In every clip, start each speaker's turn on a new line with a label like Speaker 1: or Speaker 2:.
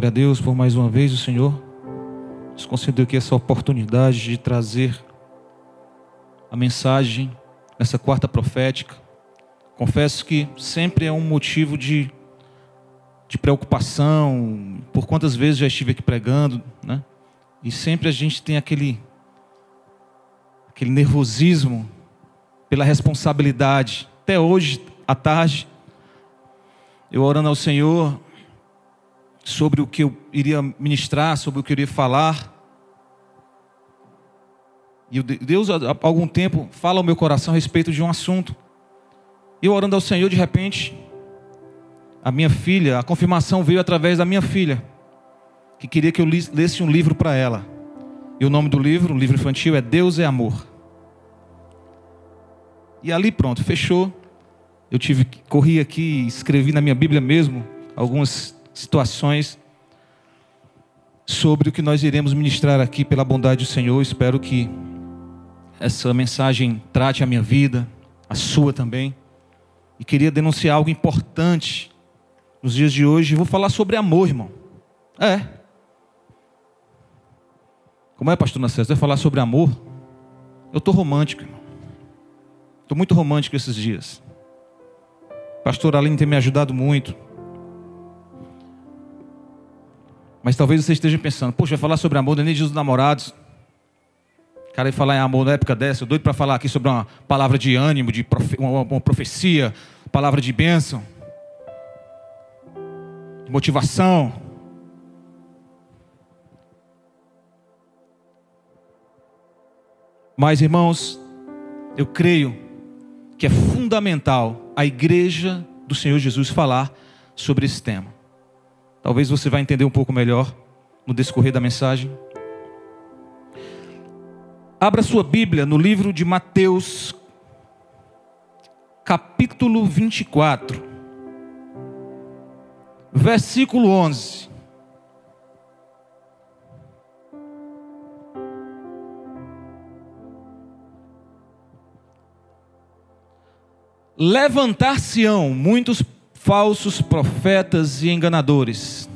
Speaker 1: Glória a Deus por mais uma vez o Senhor nos concedeu aqui essa oportunidade de trazer a mensagem nessa quarta profética. Confesso que sempre é um motivo de, de preocupação, por quantas vezes já estive aqui pregando, né? E sempre a gente tem aquele aquele nervosismo pela responsabilidade. Até hoje à tarde, eu orando ao Senhor sobre o que eu iria ministrar, sobre o que eu iria falar. E Deus, há algum tempo, fala ao meu coração a respeito de um assunto. Eu orando ao Senhor, de repente, a minha filha, a confirmação veio através da minha filha, que queria que eu lesse um livro para ela. E o nome do livro, um livro infantil, é Deus é Amor. E ali pronto, fechou. Eu tive corri aqui, escrevi na minha Bíblia mesmo algumas situações sobre o que nós iremos ministrar aqui pela bondade do Senhor. Espero que essa mensagem trate a minha vida, a sua também. E queria denunciar algo importante nos dias de hoje. Vou falar sobre amor, irmão. É. Como é, pastor Nascimento? Vai falar sobre amor? Eu estou romântico, irmão. Estou muito romântico esses dias. Pastor Aline tem me ajudado muito. Mas talvez você esteja pensando, poxa, vai falar sobre amor, nem dia dos namorados. Cara, ia falar em amor na época dessa, eu doido para falar aqui sobre uma palavra de ânimo, de profe uma, uma profecia, palavra de bênção, de motivação. Mas, irmãos, eu creio que é fundamental a igreja do Senhor Jesus falar sobre esse tema. Talvez você vai entender um pouco melhor no discorrer da mensagem. Abra sua Bíblia no livro de Mateus, capítulo 24, versículo 11. Levantar-se-ão muitos falsos profetas e enganadores.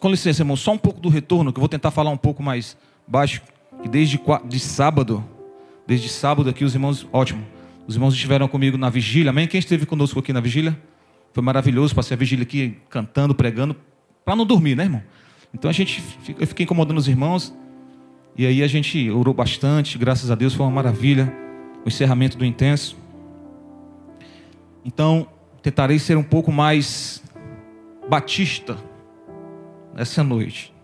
Speaker 1: Com licença, irmão, só um pouco do retorno, que eu vou tentar falar um pouco mais baixo. Que desde de sábado, desde sábado aqui, os irmãos, ótimo. Os irmãos estiveram comigo na vigília, amém? Quem esteve conosco aqui na vigília? Foi maravilhoso, passei a vigília aqui cantando, pregando, para não dormir, né, irmão? Então a gente, eu fiquei incomodando os irmãos, e aí a gente orou bastante, graças a Deus, foi uma maravilha. O encerramento do intenso. Então, tentarei ser um pouco mais batista nessa noite.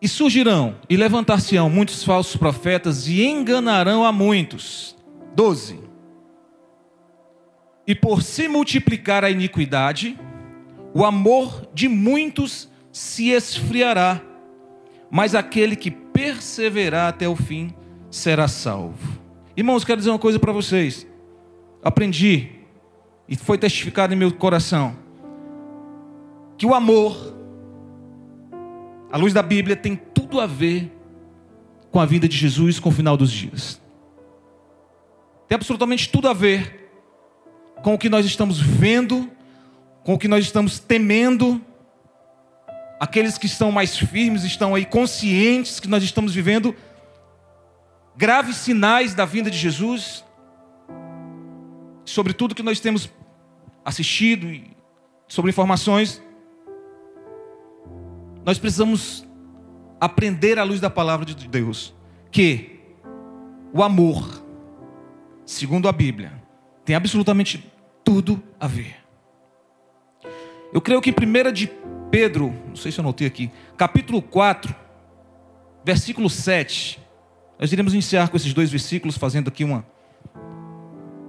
Speaker 1: E surgirão e levantar-se-ão muitos falsos profetas e enganarão a muitos. 12. E por se multiplicar a iniquidade, o amor de muitos se esfriará, mas aquele que perseverar até o fim será salvo. Irmãos, quero dizer uma coisa para vocês aprendi e foi testificado em meu coração que o amor, à luz da Bíblia, tem tudo a ver com a vida de Jesus, com o final dos dias. Tem absolutamente tudo a ver com o que nós estamos vendo, com o que nós estamos temendo. Aqueles que estão mais firmes estão aí conscientes que nós estamos vivendo graves sinais da vinda de Jesus sobre tudo que nós temos assistido, sobre informações, nós precisamos aprender à luz da palavra de Deus que o amor, segundo a Bíblia, tem absolutamente tudo a ver. Eu creio que em 1 de Pedro, não sei se eu anotei aqui, capítulo 4, versículo 7, nós iremos iniciar com esses dois versículos, fazendo aqui uma,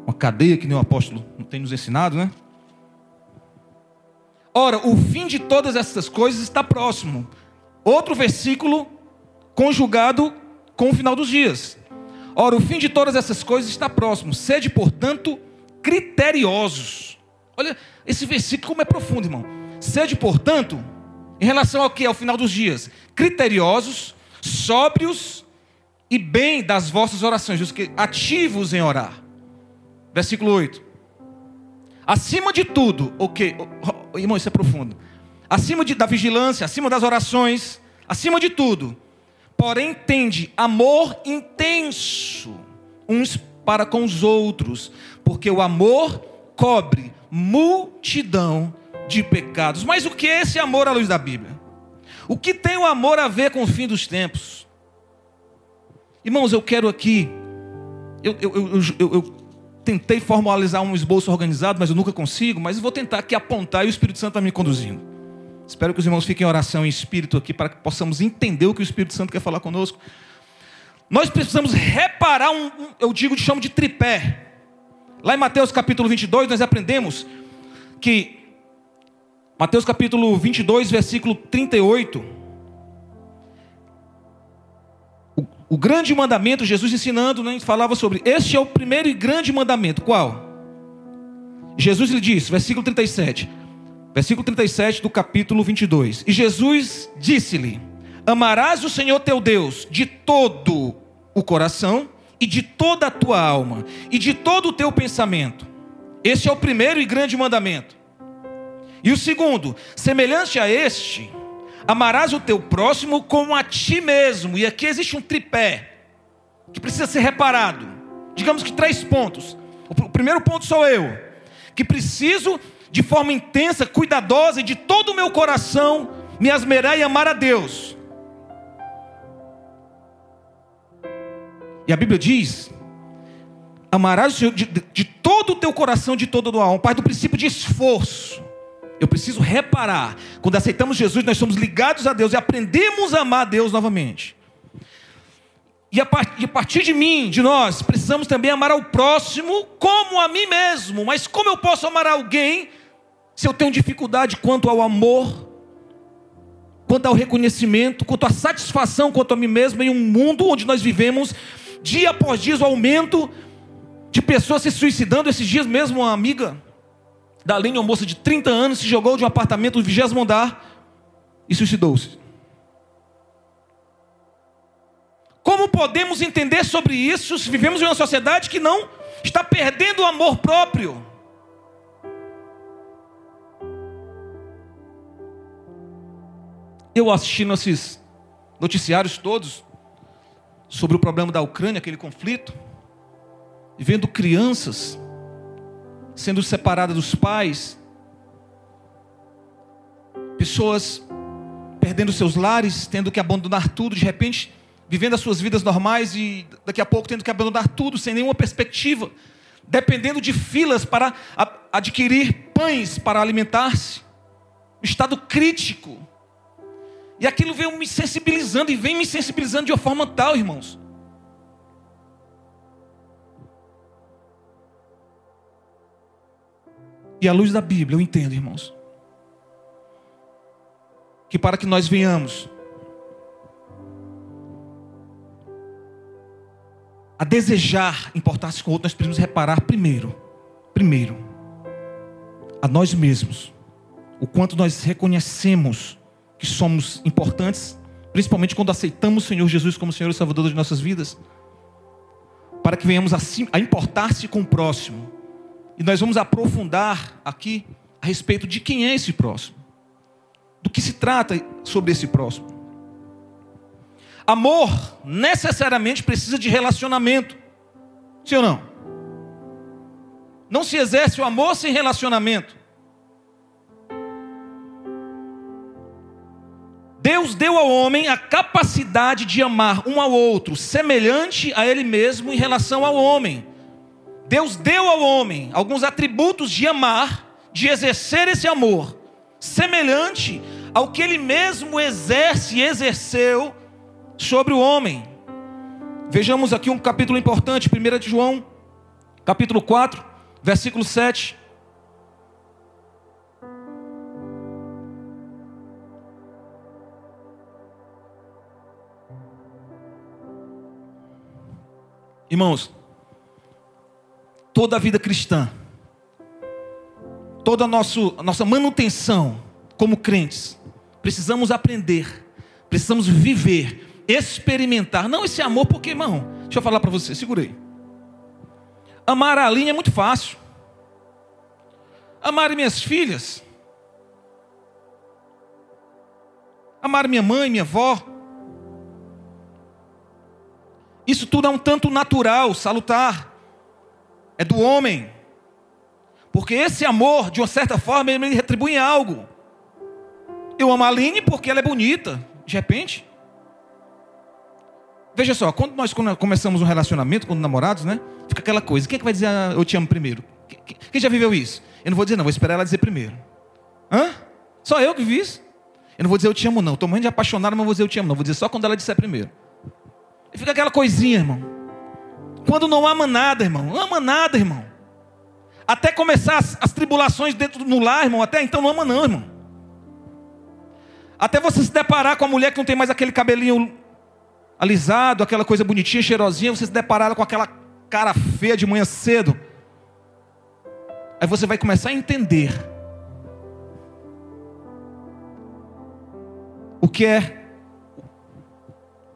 Speaker 1: uma cadeia que nem o apóstolo tem nos ensinado, né? Ora, o fim de todas essas coisas está próximo. Outro versículo conjugado com o final dos dias. Ora, o fim de todas essas coisas está próximo. Sede, portanto, criteriosos. Olha, esse versículo como é profundo, irmão. Sede, portanto, em relação ao que? Ao final dos dias. Criteriosos, sóbrios e bem das vossas orações, ativos em orar. Versículo 8. acima de tudo, ok, oh, oh, irmão, isso é profundo. Acima de, da vigilância, acima das orações, acima de tudo, porém tende amor intenso uns para com os outros, porque o amor cobre multidão de pecados. Mas o que é esse amor à luz da Bíblia? O que tem o amor a ver com o fim dos tempos? Irmãos, eu quero aqui. Eu, eu, eu, eu, tentei formalizar um esboço organizado, mas eu nunca consigo. Mas vou tentar aqui apontar e o Espírito Santo está me conduzindo. Espero que os irmãos fiquem em oração em espírito aqui para que possamos entender o que o Espírito Santo quer falar conosco. Nós precisamos reparar um, um eu digo, chamo de tripé. Lá em Mateus capítulo 22, nós aprendemos que Mateus capítulo 22, versículo 38. O, grande mandamento, Jesus ensinando, né, falava sobre. Este é o primeiro e grande mandamento. Qual? Jesus lhe disse, versículo 37. Versículo 37 do capítulo 22. E Jesus disse-lhe: Amarás o Senhor teu Deus de todo o coração, e de toda a tua alma, e de todo o teu pensamento. Este é o primeiro e grande mandamento. E o segundo, semelhante a este, amarás o teu próximo como a ti mesmo. E aqui existe um tripé que precisa ser reparado. Digamos que três pontos. O primeiro ponto sou eu, que preciso de forma intensa, cuidadosa e de todo o meu coração me asmerar e amar a Deus. E a Bíblia diz: amarás o Senhor de, de, de todo o teu coração, de toda a tua alma. Parte do princípio de esforço. Eu preciso reparar. Quando aceitamos Jesus, nós somos ligados a Deus e aprendemos a amar a Deus novamente. E a, part, a partir de mim, de nós, precisamos também amar ao próximo como a mim mesmo. Mas como eu posso amar alguém se eu tenho dificuldade quanto ao amor, quanto ao reconhecimento, quanto à satisfação quanto a mim mesmo em um mundo onde nós vivemos dia após dia o aumento de pessoas se suicidando? Esses dias mesmo, uma amiga da linha, uma moça de 30 anos, se jogou de um apartamento do vigésimo andar e suicidou-se. Como podemos entender sobre isso se vivemos em uma sociedade que não está perdendo o amor próprio? Eu assistindo esses noticiários todos sobre o problema da Ucrânia, aquele conflito, e vendo crianças sendo separada dos pais, pessoas perdendo seus lares, tendo que abandonar tudo, de repente vivendo as suas vidas normais e daqui a pouco tendo que abandonar tudo sem nenhuma perspectiva, dependendo de filas para adquirir pães para alimentar-se, estado crítico. E aquilo veio me sensibilizando e vem me sensibilizando de uma forma tal, irmãos, E à luz da Bíblia, eu entendo, irmãos, que para que nós venhamos a desejar importar-se com o outro, nós precisamos reparar primeiro, primeiro, a nós mesmos, o quanto nós reconhecemos que somos importantes, principalmente quando aceitamos o Senhor Jesus como Senhor e Salvador das nossas vidas, para que venhamos a, a importar-se com o próximo, e nós vamos aprofundar aqui a respeito de quem é esse próximo, do que se trata sobre esse próximo. Amor necessariamente precisa de relacionamento, sim ou não? Não se exerce o amor sem relacionamento. Deus deu ao homem a capacidade de amar um ao outro, semelhante a ele mesmo em relação ao homem. Deus deu ao homem alguns atributos de amar, de exercer esse amor, semelhante ao que ele mesmo exerce e exerceu sobre o homem. Vejamos aqui um capítulo importante, 1 de João, capítulo 4, versículo 7. Irmãos, toda a vida cristã, toda a, nosso, nossa manutenção como crentes, precisamos aprender, precisamos viver, experimentar, não esse amor, porque, irmão, deixa eu falar para você, segurei. Amar a linha é muito fácil. Amar minhas filhas. Amar minha mãe, minha avó. Isso tudo é um tanto natural, salutar. É do homem. Porque esse amor, de uma certa forma, ele retribui em algo. Eu amo a Aline porque ela é bonita, de repente. Veja só, quando nós começamos um relacionamento com namorados, né? Fica aquela coisa: quem é que vai dizer ah, eu te amo primeiro? Quem já viveu isso? Eu não vou dizer, não, vou esperar ela dizer primeiro. Hã? Só eu que vi isso? Eu não vou dizer eu te amo, não. Estou muito apaixonado, mas vou dizer eu te amo, não. Vou dizer só quando ela disser primeiro. E fica aquela coisinha, irmão. Quando não ama nada, irmão. Ama nada, irmão. Até começar as, as tribulações dentro no lar, irmão. Até então não ama, não, irmão. Até você se deparar com a mulher que não tem mais aquele cabelinho alisado, aquela coisa bonitinha, cheirosinha, você se deparar com aquela cara feia de manhã cedo. Aí você vai começar a entender o que é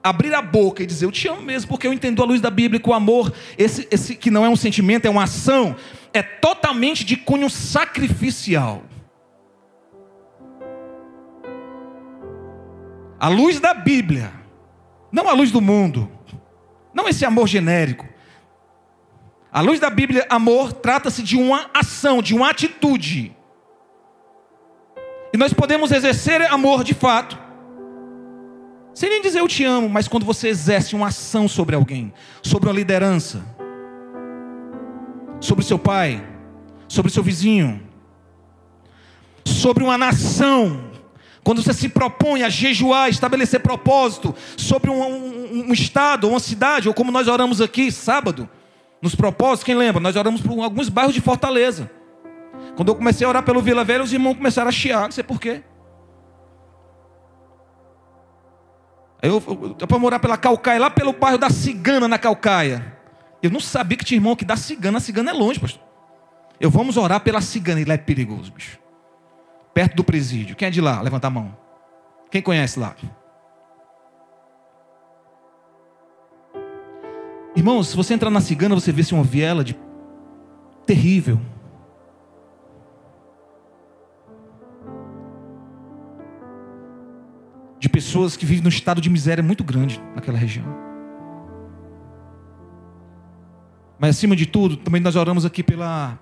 Speaker 1: abrir a boca e dizer eu te amo mesmo, porque eu entendo a luz da Bíblia que o amor, esse, esse que não é um sentimento, é uma ação, é totalmente de cunho sacrificial. A luz da Bíblia, não a luz do mundo, não esse amor genérico. A luz da Bíblia, amor, trata-se de uma ação, de uma atitude. E nós podemos exercer amor de fato, sem nem dizer eu te amo, mas quando você exerce uma ação sobre alguém, sobre uma liderança, sobre seu pai, sobre seu vizinho, sobre uma nação, quando você se propõe a jejuar, estabelecer propósito sobre um, um, um, estado, uma cidade, ou como nós oramos aqui sábado, nos propósitos, quem lembra? Nós oramos por alguns bairros de Fortaleza. Quando eu comecei a orar pelo Vila Velha, os irmãos começaram a chiar, não sei porquê. Eu, eu, eu morar pela Calcaia, lá pelo bairro da Cigana, na Calcaia. Eu não sabia que tinha irmão que da Cigana, a Cigana é longe, pastor. Eu vamos orar pela Cigana, e lá é perigoso, bicho. Perto do presídio. Quem é de lá? Levanta a mão. Quem conhece lá? Irmãos, se você entrar na Cigana, você vê se uma viela de terrível. Pessoas que vivem num estado de miséria muito grande naquela região. Mas acima de tudo, também nós oramos aqui pela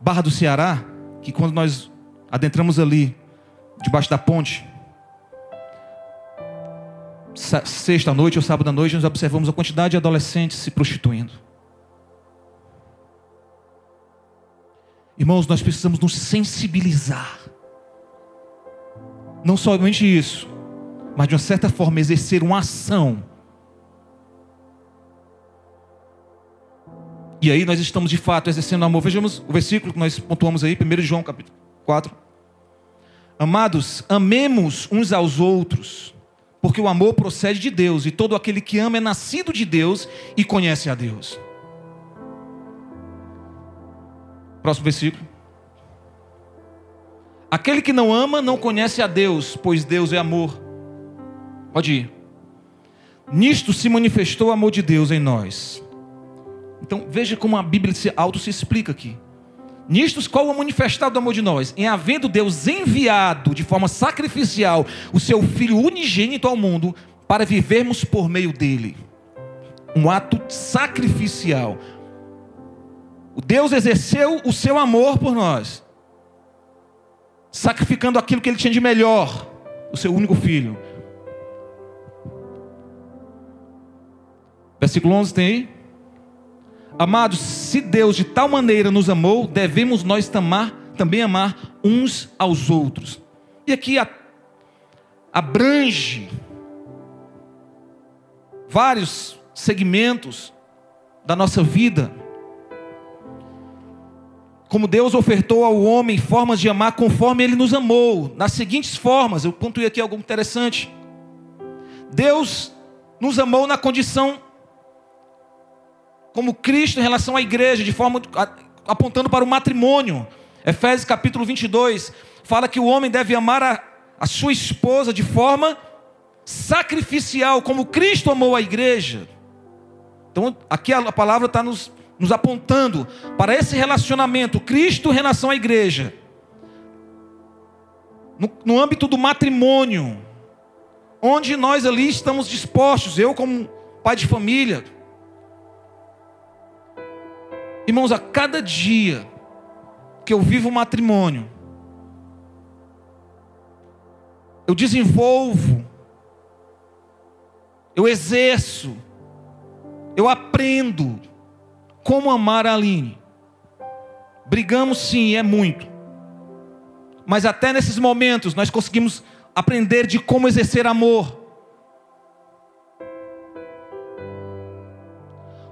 Speaker 1: Barra do Ceará, que quando nós adentramos ali, debaixo da ponte, sexta noite ou sábado à noite, nós observamos a quantidade de adolescentes se prostituindo. Irmãos, nós precisamos nos sensibilizar não somente isso, mas de uma certa forma exercer uma ação. E aí nós estamos de fato exercendo amor. Vejamos o versículo que nós pontuamos aí, 1 João capítulo 4. Amados, amemos uns aos outros, porque o amor procede de Deus, e todo aquele que ama é nascido de Deus e conhece a Deus. Próximo versículo. Aquele que não ama não conhece a Deus, pois Deus é amor. Pode ir. Nisto se manifestou o amor de Deus em nós. Então veja como a Bíblia se auto se explica aqui. Nisto qual o manifestado do amor de nós? Em havendo Deus enviado de forma sacrificial o seu Filho unigênito ao mundo para vivermos por meio dele. Um ato sacrificial. O Deus exerceu o seu amor por nós sacrificando aquilo que ele tinha de melhor, o seu único filho. Versículo 11 tem aí. Amados, se Deus de tal maneira nos amou, devemos nós tamar, também amar uns aos outros. E aqui a, abrange vários segmentos da nossa vida como Deus ofertou ao homem formas de amar conforme ele nos amou, nas seguintes formas, eu pontuei aqui algo interessante. Deus nos amou na condição como Cristo em relação à igreja, de forma apontando para o matrimônio. Efésios capítulo 22 fala que o homem deve amar a, a sua esposa de forma sacrificial, como Cristo amou a igreja. Então, aqui a palavra está nos nos apontando para esse relacionamento, Cristo em relação à igreja, no, no âmbito do matrimônio, onde nós ali estamos dispostos, eu como pai de família, irmãos, a cada dia que eu vivo o matrimônio, eu desenvolvo, eu exerço, eu aprendo como amar a Aline. Brigamos sim, é muito. Mas até nesses momentos nós conseguimos aprender de como exercer amor.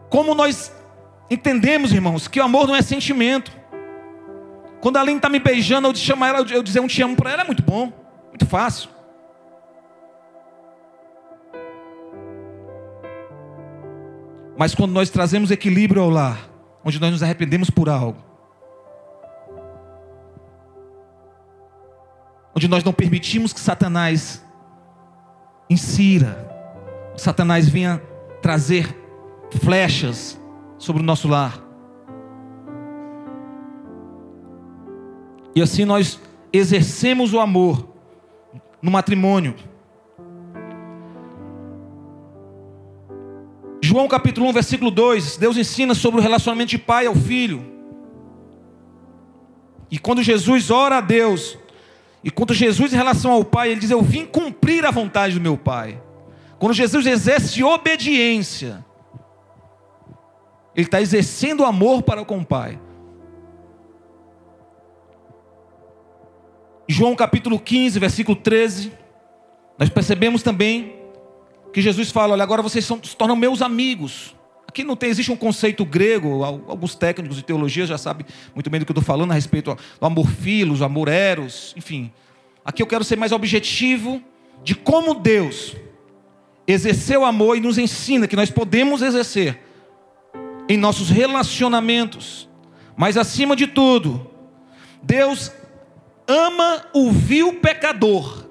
Speaker 1: Como nós entendemos, irmãos, que o amor não é sentimento. Quando a Aline está me beijando, eu chamar ela, eu dizer um te amo para ela é muito bom, muito fácil. Mas quando nós trazemos equilíbrio ao lar, onde nós nos arrependemos por algo, onde nós não permitimos que Satanás insira, Satanás venha trazer flechas sobre o nosso lar. E assim nós exercemos o amor no matrimônio. João capítulo 1, versículo 2, Deus ensina sobre o relacionamento de pai ao filho. E quando Jesus ora a Deus, e quando Jesus, em relação ao Pai, ele diz: Eu vim cumprir a vontade do meu Pai. Quando Jesus exerce obediência, ele está exercendo amor para com o Pai. João capítulo 15, versículo 13, nós percebemos também que Jesus fala: Olha, agora vocês são, se tornam meus amigos. Aqui não tem, existe um conceito grego, alguns técnicos de teologia já sabem muito bem do que eu estou falando a respeito do amor filos, amor eros, enfim. Aqui eu quero ser mais objetivo de como Deus exerceu amor e nos ensina que nós podemos exercer em nossos relacionamentos. Mas acima de tudo, Deus ama o vil pecador.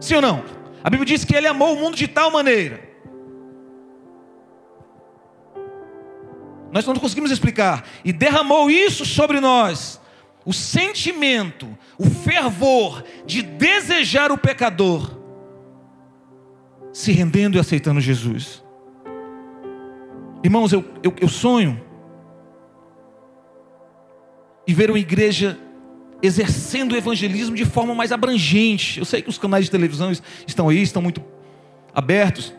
Speaker 1: Sim ou não? A Bíblia diz que ele amou o mundo de tal maneira Nós não conseguimos explicar. E derramou isso sobre nós. O sentimento, o fervor de desejar o pecador se rendendo e aceitando Jesus. Irmãos, eu, eu, eu sonho e ver uma igreja exercendo o evangelismo de forma mais abrangente. Eu sei que os canais de televisão estão aí, estão muito abertos.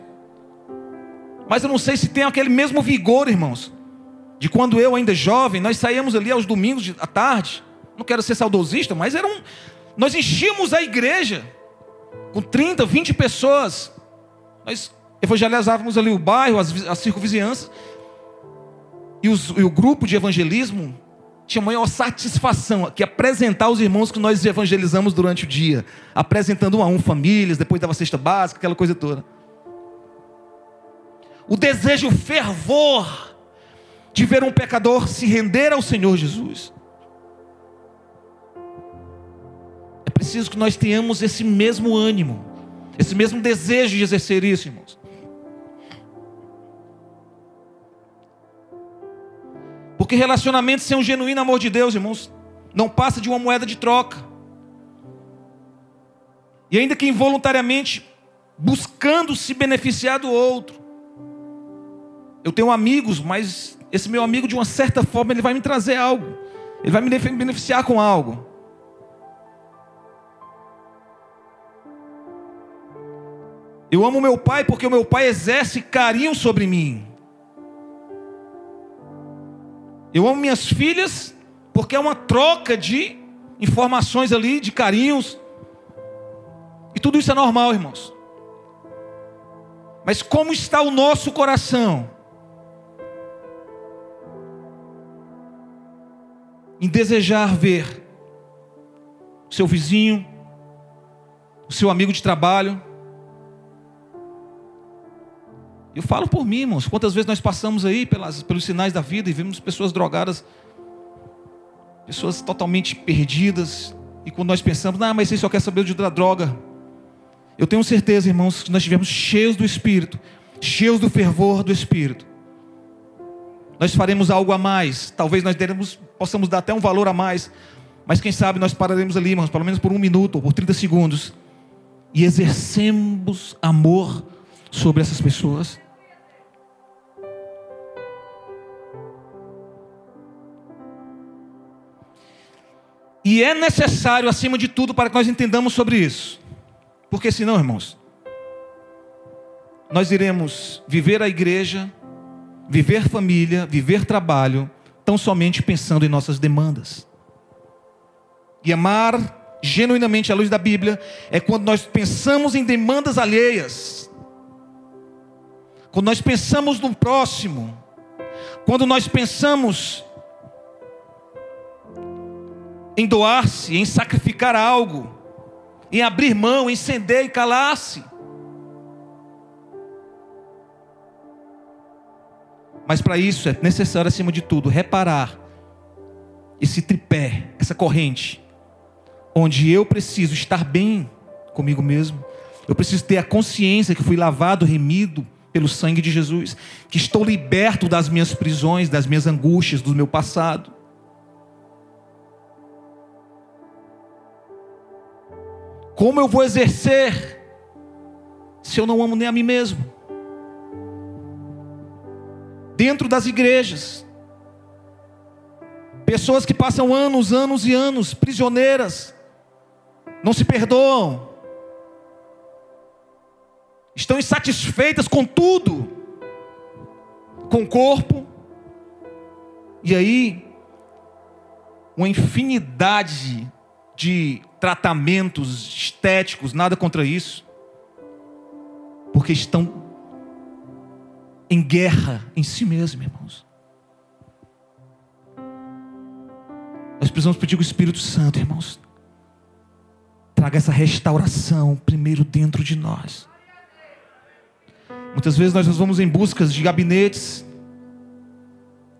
Speaker 1: Mas eu não sei se tem aquele mesmo vigor, irmãos de quando eu ainda jovem, nós saíamos ali aos domingos à tarde. Não quero ser saudosista, mas era um, nós enchíamos a igreja com 30, 20 pessoas. Nós evangelizávamos ali o bairro, as, as circunvizinhanças. E, os, e o grupo de evangelismo tinha maior satisfação que apresentar os irmãos que nós evangelizamos durante o dia, apresentando um a um famílias, depois dava cesta básica, aquela coisa toda. O desejo, o fervor de ver um pecador se render ao Senhor Jesus. É preciso que nós tenhamos esse mesmo ânimo, esse mesmo desejo de exercer isso, irmãos. Porque relacionamento sem um genuíno amor de Deus, irmãos, não passa de uma moeda de troca. E ainda que involuntariamente buscando se beneficiar do outro. Eu tenho amigos, mas esse meu amigo, de uma certa forma, ele vai me trazer algo. Ele vai me beneficiar com algo. Eu amo meu pai porque o meu pai exerce carinho sobre mim. Eu amo minhas filhas porque é uma troca de informações ali, de carinhos. E tudo isso é normal, irmãos. Mas como está o nosso coração? em desejar ver o seu vizinho, o seu amigo de trabalho. Eu falo por mim, irmãos, quantas vezes nós passamos aí pelas, pelos sinais da vida e vemos pessoas drogadas, pessoas totalmente perdidas, e quando nós pensamos, ah, mas você só quer saber de droga. Eu tenho certeza, irmãos, que nós estivermos cheios do Espírito, cheios do fervor do Espírito, nós faremos algo a mais. Talvez nós teremos, possamos dar até um valor a mais. Mas quem sabe nós pararemos ali, irmãos, pelo menos por um minuto ou por 30 segundos. E exercemos amor sobre essas pessoas. E é necessário, acima de tudo, para que nós entendamos sobre isso. Porque senão, irmãos, nós iremos viver a igreja, viver família, viver trabalho, tão somente pensando em nossas demandas. E amar genuinamente à luz da Bíblia é quando nós pensamos em demandas alheias, quando nós pensamos no próximo, quando nós pensamos em doar-se, em sacrificar algo, em abrir mão, em ceder e calar-se. Mas para isso é necessário, acima de tudo, reparar esse tripé, essa corrente, onde eu preciso estar bem comigo mesmo, eu preciso ter a consciência que fui lavado, remido pelo sangue de Jesus, que estou liberto das minhas prisões, das minhas angústias, do meu passado. Como eu vou exercer se eu não amo nem a mim mesmo? Dentro das igrejas, pessoas que passam anos, anos e anos prisioneiras, não se perdoam, estão insatisfeitas com tudo, com o corpo, e aí, uma infinidade de tratamentos estéticos, nada contra isso, porque estão em guerra em si mesmos, irmãos. Nós precisamos pedir o Espírito Santo, irmãos. Traga essa restauração primeiro dentro de nós. Muitas vezes nós vamos em busca de gabinetes,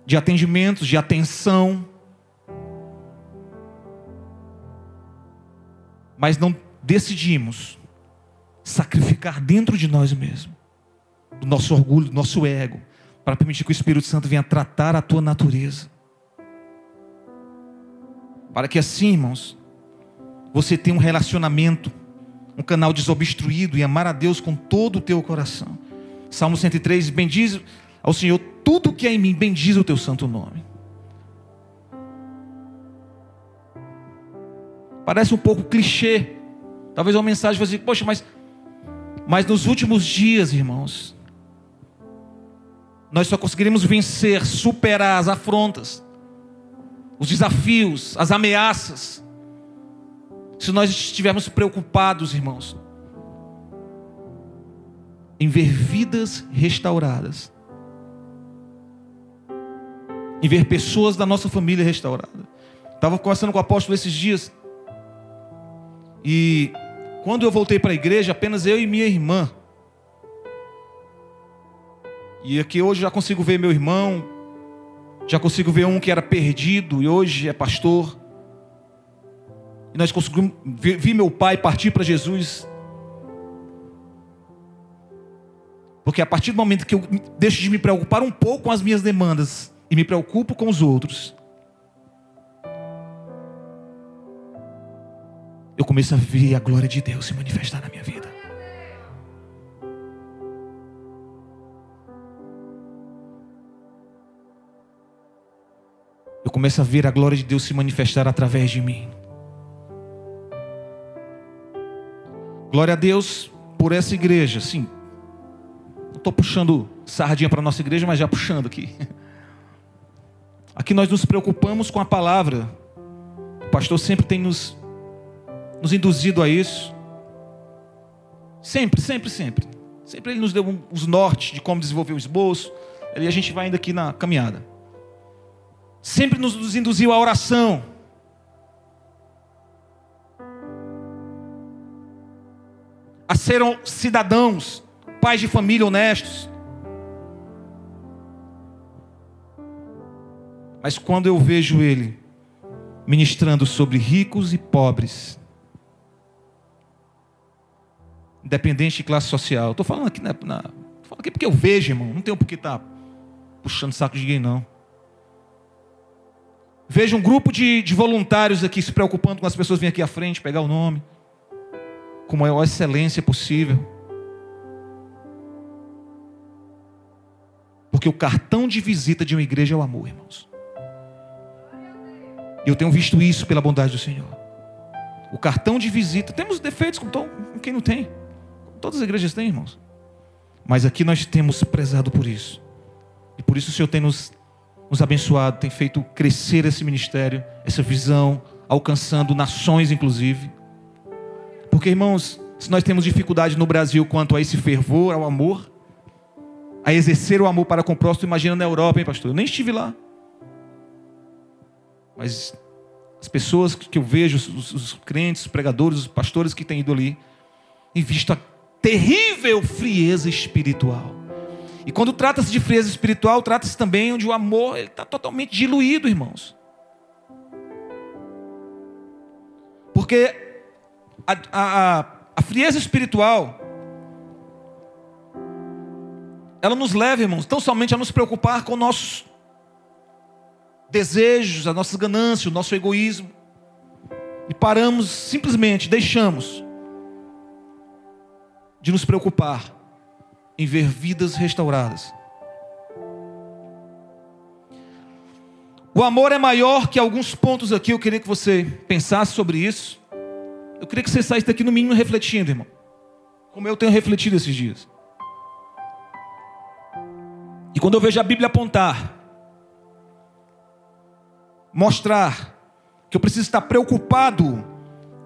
Speaker 1: de atendimentos, de atenção, mas não decidimos sacrificar dentro de nós mesmos, do nosso orgulho, do nosso ego, para permitir que o Espírito Santo venha tratar a tua natureza. Para que assim, irmãos, você tenha um relacionamento, um canal desobstruído e amar a Deus com todo o teu coração. Salmo 103, bendiz ao Senhor tudo que é em mim, bendiz o teu santo nome. Parece um pouco clichê. Talvez uma mensagem fosse, poxa, mas, mas nos últimos dias, irmãos, nós só conseguiremos vencer, superar as afrontas, os desafios, as ameaças, se nós estivermos preocupados, irmãos, em ver vidas restauradas, em ver pessoas da nossa família restauradas. Estava conversando com o apóstolo esses dias. E quando eu voltei para a igreja, apenas eu e minha irmã. E aqui hoje já consigo ver meu irmão, já consigo ver um que era perdido e hoje é pastor. E nós conseguimos ver meu pai partir para Jesus. Porque a partir do momento que eu deixo de me preocupar um pouco com as minhas demandas e me preocupo com os outros, eu começo a ver a glória de Deus se manifestar na minha vida. Eu começo a ver a glória de Deus se manifestar através de mim. Glória a Deus por essa igreja, sim. Não estou puxando sardinha para a nossa igreja, mas já puxando aqui. Aqui nós nos preocupamos com a palavra. O pastor sempre tem nos nos induzido a isso. Sempre, sempre, sempre. Sempre ele nos deu os nortes de como desenvolver o esboço. E a gente vai indo aqui na caminhada. Sempre nos, induziu à oração. A serem cidadãos, pais de família honestos. Mas quando eu vejo ele ministrando sobre ricos e pobres, independente de classe social. Estou falando aqui, na, na, falando aqui porque eu vejo, irmão. Não tenho por que estar tá puxando saco de ninguém, não. Vejo um grupo de, de voluntários aqui se preocupando com as pessoas virem aqui à frente, pegar o nome, com a maior excelência possível. Porque o cartão de visita de uma igreja é o amor, irmãos. Eu tenho visto isso pela bondade do Senhor. O cartão de visita, temos defeitos com quem não tem. Todas as igrejas têm, irmãos. Mas aqui nós temos prezado por isso. E por isso o Senhor tem nos nos abençoado, tem feito crescer esse ministério, essa visão, alcançando nações, inclusive. Porque, irmãos, se nós temos dificuldade no Brasil quanto a esse fervor, ao amor, a exercer o amor para com o próximo, imagina na Europa, hein, pastor? Eu nem estive lá. Mas as pessoas que eu vejo, os, os crentes, os pregadores, os pastores que têm ido ali, têm visto a terrível frieza espiritual. E quando trata-se de frieza espiritual, trata-se também onde o amor está totalmente diluído, irmãos. Porque a, a, a frieza espiritual, ela nos leva, irmãos, tão somente a nos preocupar com nossos desejos, as nossas ganâncias, o nosso egoísmo. E paramos, simplesmente, deixamos de nos preocupar em ver vidas restauradas. O amor é maior que alguns pontos aqui, eu queria que você pensasse sobre isso. Eu queria que você saísse daqui no mínimo refletindo, irmão. Como eu tenho refletido esses dias. E quando eu vejo a Bíblia apontar, mostrar que eu preciso estar preocupado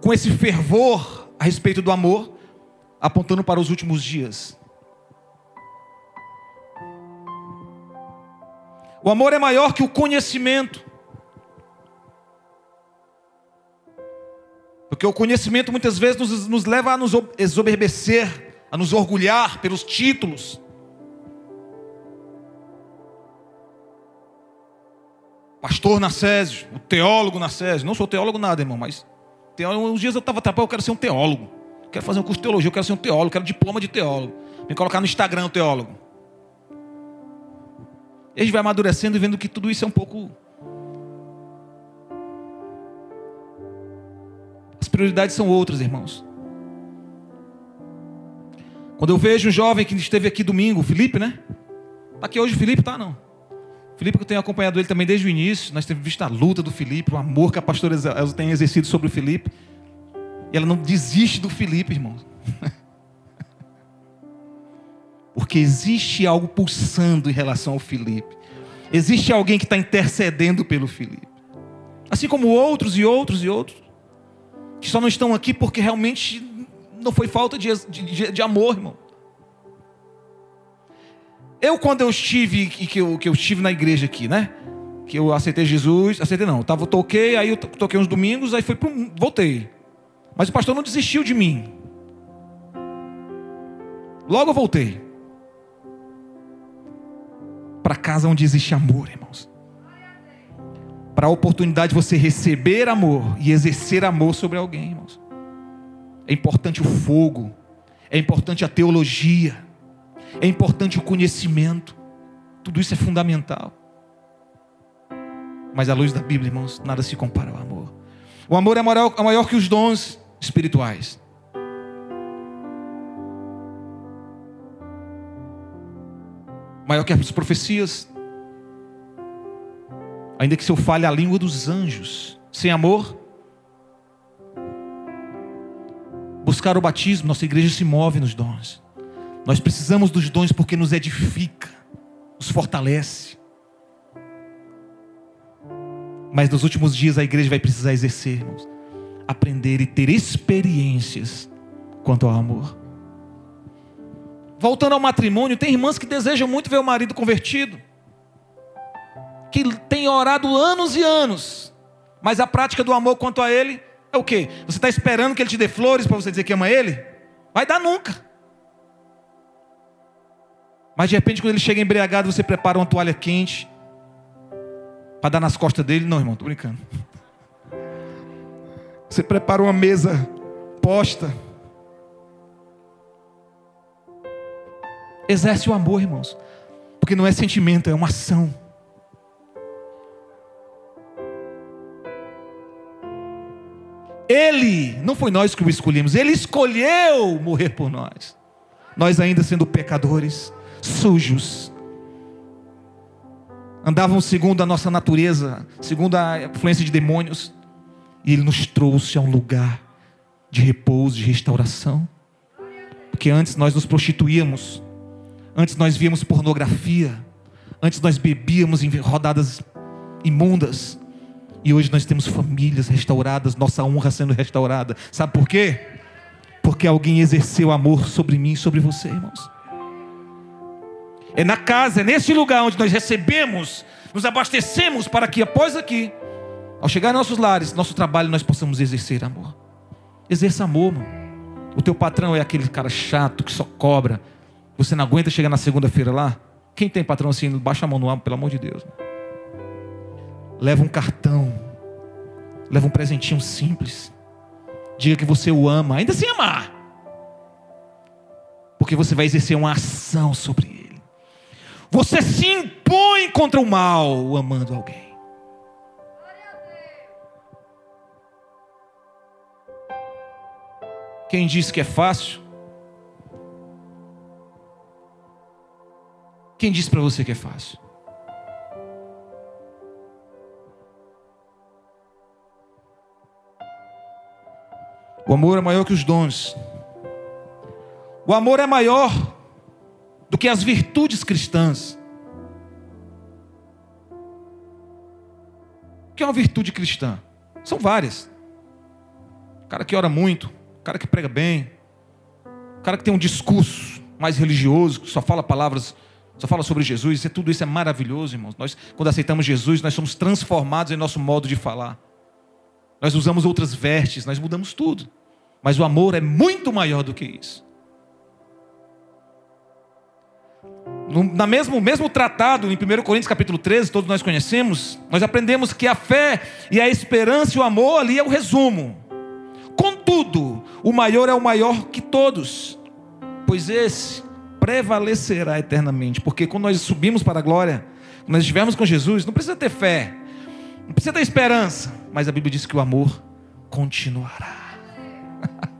Speaker 1: com esse fervor a respeito do amor, apontando para os últimos dias. O amor é maior que o conhecimento. Porque o conhecimento muitas vezes nos, nos leva a nos exoberbecer, a nos orgulhar pelos títulos. Pastor Nacésio, o teólogo Nacésio. Não sou teólogo nada, irmão, mas uns dias eu estava atrapalhado, eu quero ser um teólogo. quero fazer um curso de teologia, eu quero ser um teólogo, quero diploma de teólogo. Me colocar no Instagram teólogo. E a gente vai amadurecendo e vendo que tudo isso é um pouco. As prioridades são outras, irmãos. Quando eu vejo um jovem que esteve aqui domingo, o Felipe, né? Está aqui hoje o Felipe, tá não? Felipe, que eu tenho acompanhado ele também desde o início, nós temos visto a luta do Felipe, o amor que a pastora Elza tem exercido sobre o Felipe. E ela não desiste do Felipe, irmãos. Porque existe algo pulsando em relação ao Felipe. Existe alguém que está intercedendo pelo Felipe. Assim como outros e outros e outros. Que só não estão aqui porque realmente não foi falta de, de, de amor, irmão. Eu, quando eu estive, que eu, que eu estive na igreja aqui, né? Que eu aceitei Jesus, aceitei não, eu tava, toquei, aí eu toquei uns domingos, aí fui pro, voltei. Mas o pastor não desistiu de mim. Logo eu voltei para casa onde existe amor, irmãos. Para a oportunidade de você receber amor e exercer amor sobre alguém, irmãos. É importante o fogo, é importante a teologia, é importante o conhecimento. Tudo isso é fundamental. Mas à luz da Bíblia, irmãos, nada se compara ao amor. O amor é maior, é maior que os dons espirituais. maior que as profecias. Ainda que se eu fale a língua dos anjos, sem amor, buscar o batismo, nossa igreja se move nos dons. Nós precisamos dos dons porque nos edifica, nos fortalece. Mas nos últimos dias a igreja vai precisar exercer, irmãos, aprender e ter experiências quanto ao amor. Voltando ao matrimônio, tem irmãs que desejam muito ver o marido convertido, que tem orado anos e anos, mas a prática do amor quanto a ele é o quê? Você está esperando que ele te dê flores para você dizer que ama ele? Vai dar nunca. Mas de repente, quando ele chega embriagado, você prepara uma toalha quente para dar nas costas dele. Não, irmão, estou brincando. Você prepara uma mesa posta Exerce o amor, irmãos. Porque não é sentimento, é uma ação. Ele, não foi nós que o escolhemos, ele escolheu morrer por nós. Nós ainda sendo pecadores, sujos, andávamos segundo a nossa natureza, segundo a influência de demônios, e ele nos trouxe a um lugar de repouso, de restauração. Porque antes nós nos prostituíamos, antes nós víamos pornografia, antes nós bebíamos em rodadas imundas, e hoje nós temos famílias restauradas, nossa honra sendo restaurada. Sabe por quê? Porque alguém exerceu amor sobre mim e sobre você, irmãos. É na casa, é nesse lugar onde nós recebemos, nos abastecemos para que após aqui, ao chegar em nossos lares, nosso trabalho, nós possamos exercer amor. Exerça amor, mano. O teu patrão é aquele cara chato que só cobra. Você não aguenta chegar na segunda-feira lá? Quem tem patrão assim, baixa a mão no ar, pelo amor de Deus. Mano leva um cartão, leva um presentinho simples. Diga que você o ama, ainda sem amar. Porque você vai exercer uma ação sobre ele. Você se impõe contra o mal amando alguém. Quem disse que é fácil? Quem disse para você que é fácil? O amor é maior que os dons. O amor é maior do que as virtudes cristãs. O que é uma virtude cristã? São várias. O cara que ora muito, o cara que prega bem, o cara que tem um discurso mais religioso, que só fala palavras, só fala sobre Jesus, tudo isso é maravilhoso, irmãos. Nós, quando aceitamos Jesus, nós somos transformados em nosso modo de falar. Nós usamos outras vestes, nós mudamos tudo. Mas o amor é muito maior do que isso. No mesmo, mesmo tratado, em 1 Coríntios capítulo 13, todos nós conhecemos, nós aprendemos que a fé e a esperança e o amor ali é o resumo. Contudo, o maior é o maior que todos, pois esse prevalecerá eternamente. Porque quando nós subimos para a glória, quando nós estivermos com Jesus, não precisa ter fé, não precisa ter esperança, mas a Bíblia diz que o amor continuará.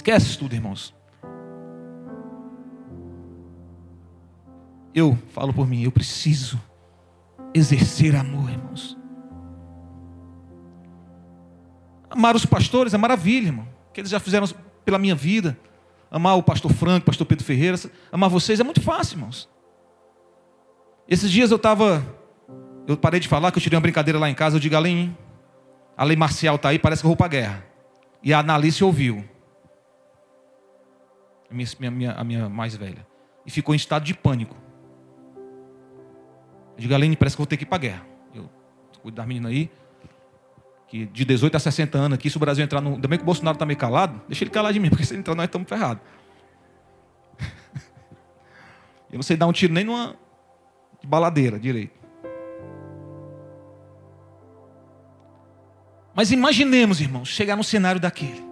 Speaker 1: Esquece tudo, irmãos. Eu falo por mim, eu preciso exercer amor, irmãos. Amar os pastores é maravilha, irmão. Que eles já fizeram pela minha vida. Amar o pastor Franco, o pastor Pedro Ferreira, amar vocês é muito fácil, irmãos. Esses dias eu estava. Eu parei de falar que eu tirei uma brincadeira lá em casa. Eu digo, além. A lei marcial está aí, parece que eu vou para a guerra. E a Analice ouviu. A minha, minha, a minha mais velha. E ficou em estado de pânico. Eu digo, Aline, parece que vou ter que ir para a guerra. Eu cuido da menina aí. Que de 18 a 60 anos aqui, se o Brasil entrar no. Ainda bem que o Bolsonaro está meio calado, deixa ele calar de mim, porque se ele entrar, nós estamos ferrados. Eu não sei dar um tiro nem numa, de baladeira direito. Mas imaginemos, irmãos, chegar no cenário daquele.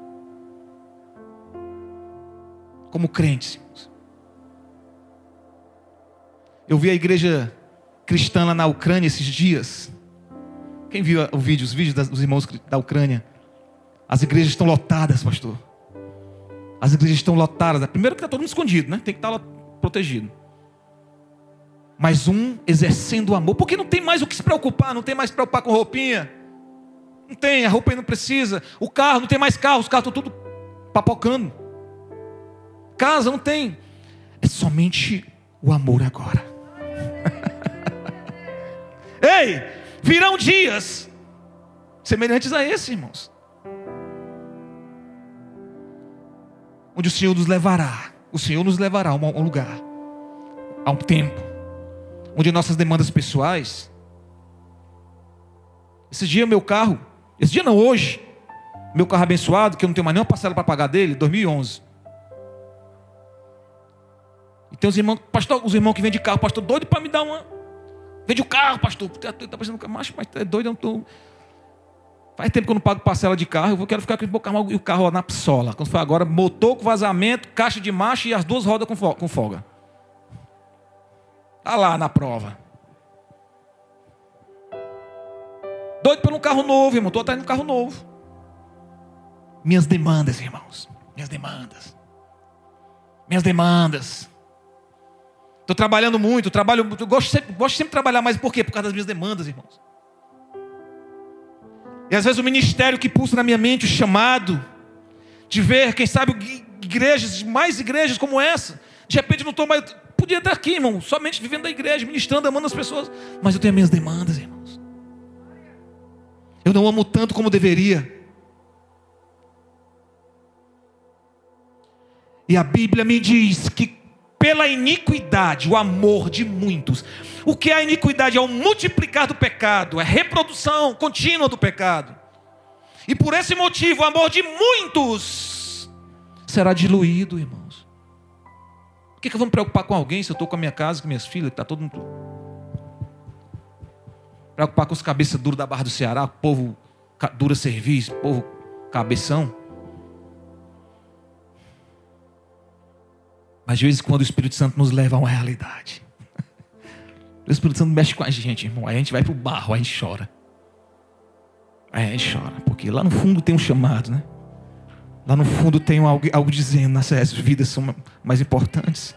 Speaker 1: Como crentes. Eu vi a igreja cristã lá na Ucrânia esses dias. Quem viu o vídeo, os vídeos dos irmãos da Ucrânia? As igrejas estão lotadas, pastor. As igrejas estão lotadas. Primeiro que está todo mundo escondido, né? Tem que estar tá protegido mas um exercendo o amor, porque não tem mais o que se preocupar, não tem mais se preocupar com roupinha, não tem, a roupa aí não precisa, o carro, não tem mais carro, os carros estão tudo papocando, casa não tem, é somente o amor agora. Ei, virão dias semelhantes a esse, irmãos, onde o Senhor nos levará, o Senhor nos levará a um lugar, a um tempo onde nossas demandas pessoais. Esse dia meu carro, esse dia não hoje, meu carro abençoado, que eu não tenho mais nenhuma parcela para pagar dele, 2011. Tem os irmãos, pastor, os irmãos que vendem carro, pastor, doido para me dar uma. Vende o carro, pastor. Está pensando, macho, mas é doido, eu não estou. Faz tempo que eu não pago parcela de carro, eu quero ficar com o carro, o carro na psola. Quando foi agora, motor com vazamento, caixa de marcha e as duas rodas com folga. Está lá na prova. Doido pelo carro novo, irmão. Estou atrás de um carro novo. Minhas demandas, irmãos. Minhas demandas. Minhas demandas. Estou trabalhando muito, trabalho, gosto sempre, gosto sempre de trabalhar mais, por quê? Por causa das minhas demandas, irmãos. E às vezes o ministério que pulsa na minha mente, o chamado, de ver, quem sabe, igrejas, mais igrejas como essa. De repente não estou mais. Podia estar aqui, irmão, somente vivendo da igreja, ministrando, amando as pessoas. Mas eu tenho as minhas demandas, irmãos. Eu não amo tanto como deveria. E a Bíblia me diz que pela iniquidade, o amor de muitos. O que é a iniquidade? É o multiplicar do pecado, é a reprodução contínua do pecado. E por esse motivo, o amor de muitos será diluído, irmãos. Por que, que eu vou me preocupar com alguém se eu estou com a minha casa, com minhas filhas, está todo mundo. Preocupar com os cabeças duras da Barra do Ceará, povo dura serviço, povo cabeção. Mas de vez em quando o Espírito Santo nos leva a uma realidade. O Espírito Santo mexe com a gente, irmão. Aí a gente vai para o barro, aí a gente chora. Aí a gente chora, porque lá no fundo tem um chamado, né? Lá no fundo tem algo, algo dizendo, nossas vidas são mais importantes.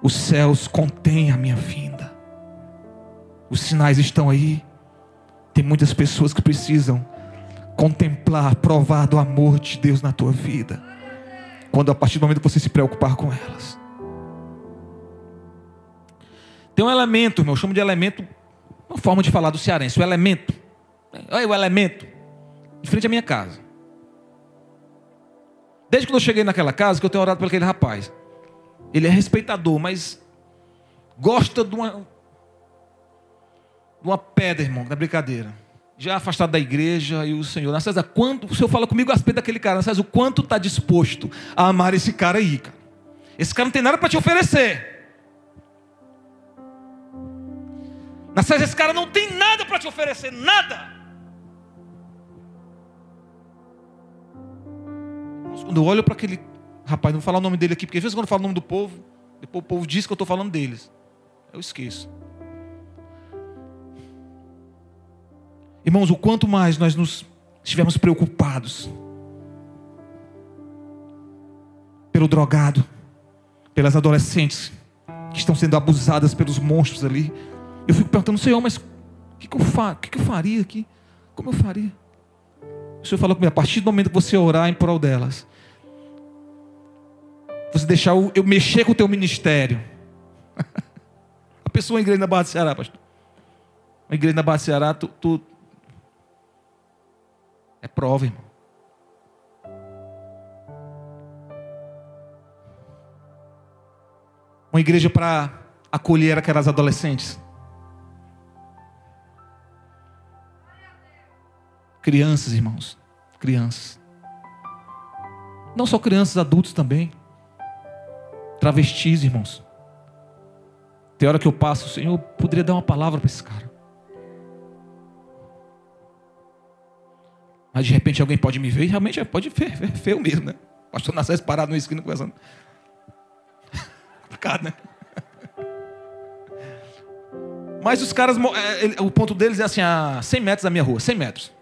Speaker 1: Os céus contêm a minha vinda. Os sinais estão aí. Tem muitas pessoas que precisam contemplar, provar do amor de Deus na tua vida. Quando a partir do momento que você se preocupar com elas. Tem um elemento, irmão, eu chamo de elemento, uma forma de falar do cearense, o elemento. Olha o elemento, em frente à minha casa. Desde quando eu cheguei naquela casa, que eu tenho orado por aquele rapaz. Ele é respeitador, mas gosta de uma, de uma pedra, irmão, da brincadeira. Já afastado da igreja, e o Senhor, César, quanto, o Senhor fala comigo a respeito daquele cara, César, o quanto está disposto a amar esse cara aí, cara. Esse cara não tem nada para te oferecer. Mas esse cara não tem nada para te oferecer, nada. Quando eu olho para aquele rapaz, não vou falar o nome dele aqui, porque às vezes quando eu falo o nome do povo, depois o povo diz que eu estou falando deles. Eu esqueço. Irmãos, o quanto mais nós nos estivermos preocupados pelo drogado, pelas adolescentes que estão sendo abusadas pelos monstros ali, eu fico perguntando, Senhor, mas o que, que, eu, que, que eu faria aqui? Como eu faria? O Senhor falou comigo, a partir do momento que você orar em prol delas, você deixar eu mexer com o teu ministério. a pessoa, uma igreja na Barra do Ceará, pastor. Uma igreja na Barra do Ceará, tu, tu... é prova, irmão. Uma igreja para acolher aquelas adolescentes. Crianças, irmãos. Crianças. Não só crianças, adultos também. Travestis, irmãos. Tem hora que eu passo, Senhor, poderia dar uma palavra para esse cara. Mas de repente alguém pode me ver e realmente é, pode ver, ver feio mesmo, né? Pastor Nassés parado no esquina conversando. Complicado, né? Mas os caras, é, o ponto deles é assim, a 100 metros da minha rua, 100 metros.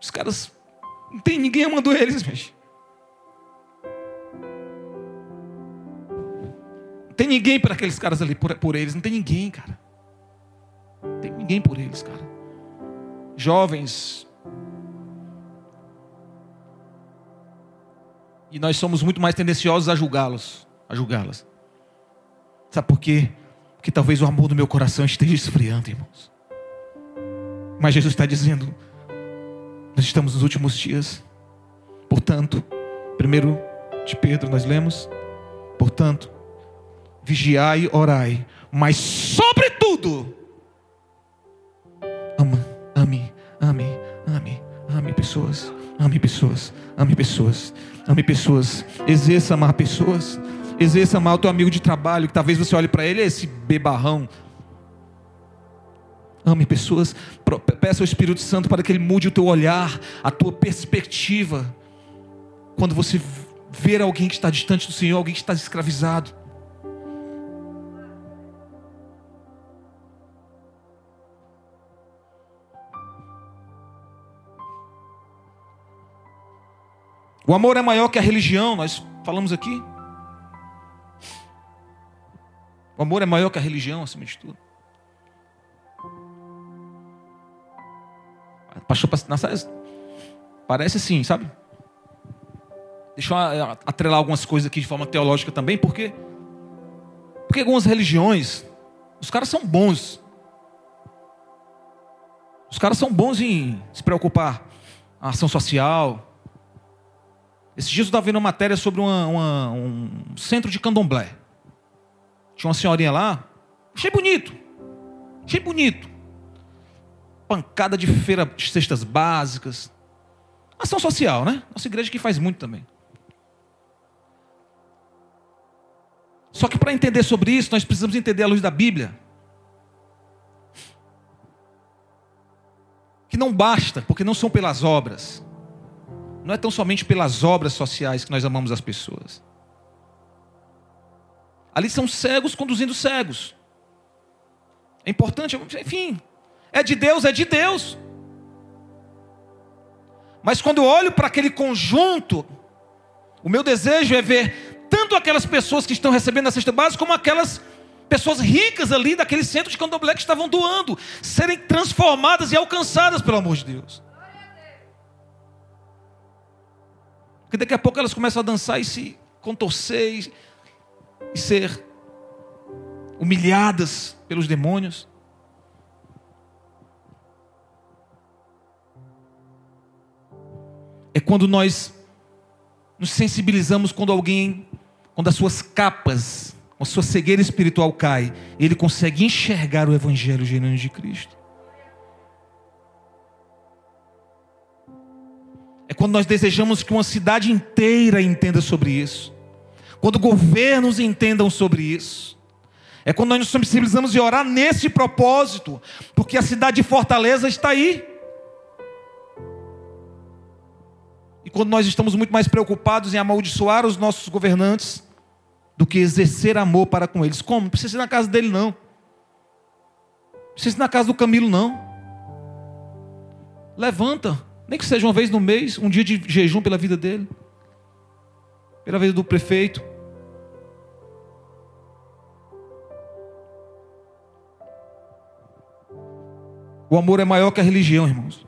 Speaker 1: Os caras. Não tem ninguém amando eles, gente. Não tem ninguém para aqueles caras ali, por, por eles. Não tem ninguém, cara. Não tem ninguém por eles, cara. Jovens. E nós somos muito mais tendenciosos a julgá-los. A julgá-las. Sabe por quê? Porque talvez o amor do meu coração esteja esfriando, irmãos. Mas Jesus está dizendo: nós estamos nos últimos dias. Portanto, primeiro de Pedro nós lemos, portanto, vigiai orai, mas sobretudo, ame, ame, ame, ame pessoas, ame pessoas, ame pessoas, ame pessoas, exerça amar pessoas, exerça amar o teu amigo de trabalho, que talvez você olhe para ele, esse bebarrão, Ame pessoas, peça ao Espírito Santo para que ele mude o teu olhar, a tua perspectiva. Quando você ver alguém que está distante do Senhor, alguém que está escravizado. O amor é maior que a religião, nós falamos aqui. O amor é maior que a religião, acima de tudo. Pastor, parece assim, sabe? Deixa eu atrelar algumas coisas aqui de forma teológica também, porque porque algumas religiões, os caras são bons. Os caras são bons em se preocupar, a ação social, esses dias eu estava vendo uma matéria sobre uma, uma, um centro de candomblé. Tinha uma senhorinha lá. Achei bonito. Achei bonito. Pancada de feira de cestas básicas. Ação social, né? Nossa igreja que faz muito também. Só que para entender sobre isso, nós precisamos entender a luz da Bíblia. Que não basta, porque não são pelas obras. Não é tão somente pelas obras sociais que nós amamos as pessoas. Ali são cegos conduzindo cegos. É importante, enfim. É de Deus, é de Deus. Mas quando eu olho para aquele conjunto, o meu desejo é ver tanto aquelas pessoas que estão recebendo a cesta básica, como aquelas pessoas ricas ali daquele centro de candomblé que estavam doando, serem transformadas e alcançadas pelo amor de Deus. Porque daqui a pouco elas começam a dançar e se contorcer e, e ser humilhadas pelos demônios. É quando nós nos sensibilizamos quando alguém, quando as suas capas, a sua cegueira espiritual cai, ele consegue enxergar o evangelho genuíno de Cristo. É quando nós desejamos que uma cidade inteira entenda sobre isso. Quando governos entendam sobre isso. É quando nós nos sensibilizamos e orar nesse propósito, porque a cidade de Fortaleza está aí. E quando nós estamos muito mais preocupados em amaldiçoar os nossos governantes do que exercer amor para com eles. Como? Não precisa ir na casa dele, não. Não precisa ir na casa do Camilo, não. Levanta, nem que seja uma vez no mês, um dia de jejum pela vida dele, pela vida do prefeito. O amor é maior que a religião, irmãos.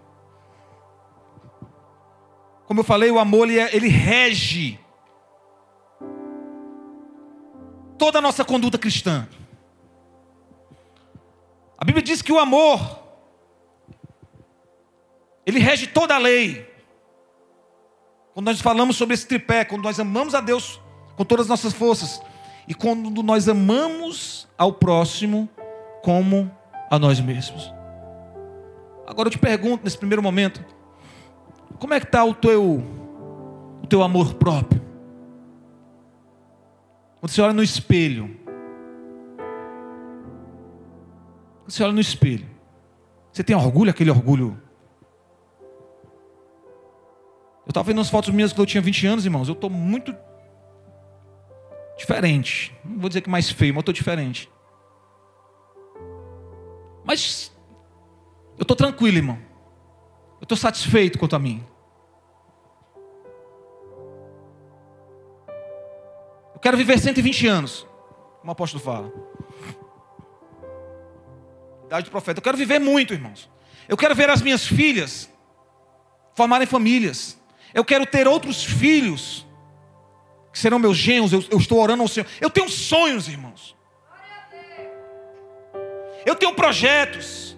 Speaker 1: Como eu falei, o amor ele, é, ele rege toda a nossa conduta cristã. A Bíblia diz que o amor ele rege toda a lei. Quando nós falamos sobre esse tripé, quando nós amamos a Deus com todas as nossas forças, e quando nós amamos ao próximo como a nós mesmos. Agora eu te pergunto nesse primeiro momento, como é que está o teu, o teu amor próprio? Quando você olha no espelho, quando você olha no espelho, você tem orgulho, aquele orgulho eu estava vendo umas fotos minhas quando eu tinha 20 anos, irmãos. Eu estou muito diferente. Não vou dizer que mais feio, mas estou diferente. Mas eu estou tranquilo, irmão. Eu estou satisfeito quanto a mim. Eu quero viver 120 anos, como o apóstolo fala. Idade do profeta. Eu quero viver muito, irmãos. Eu quero ver as minhas filhas formarem famílias. Eu quero ter outros filhos, que serão meus genros. Eu, eu estou orando ao Senhor. Eu tenho sonhos, irmãos. Eu tenho projetos.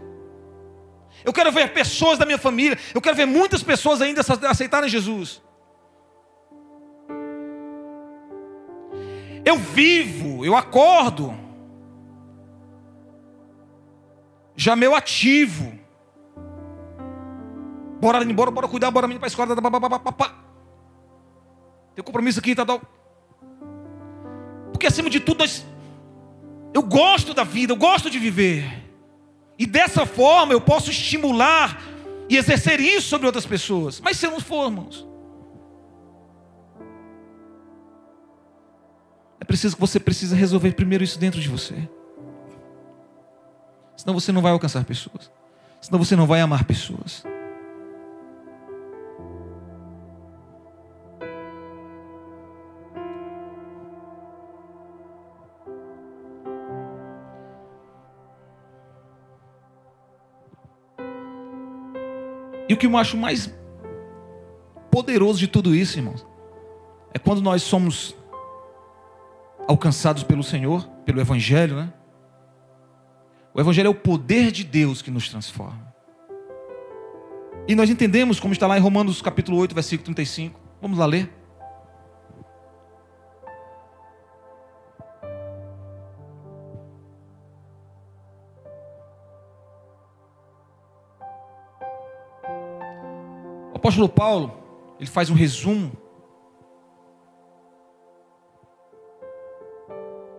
Speaker 1: Eu quero ver pessoas da minha família. Eu quero ver muitas pessoas ainda aceitarem Jesus. Eu vivo, eu acordo. Já meu ativo. Bora, embora, bora cuidar, bora menino para a escola. Tem compromisso aqui, tá, tá. Porque acima de tudo, nós, eu gosto da vida, eu gosto de viver. E dessa forma eu posso estimular e exercer isso sobre outras pessoas. Mas se não formos, é preciso que você precisa resolver primeiro isso dentro de você. Senão você não vai alcançar pessoas. Senão você não vai amar pessoas. O que eu acho mais poderoso de tudo isso, irmãos, é quando nós somos alcançados pelo Senhor, pelo Evangelho, né? O Evangelho é o poder de Deus que nos transforma. E nós entendemos, como está lá em Romanos capítulo 8, versículo 35. Vamos lá ler. Apóstolo Paulo, ele faz um resumo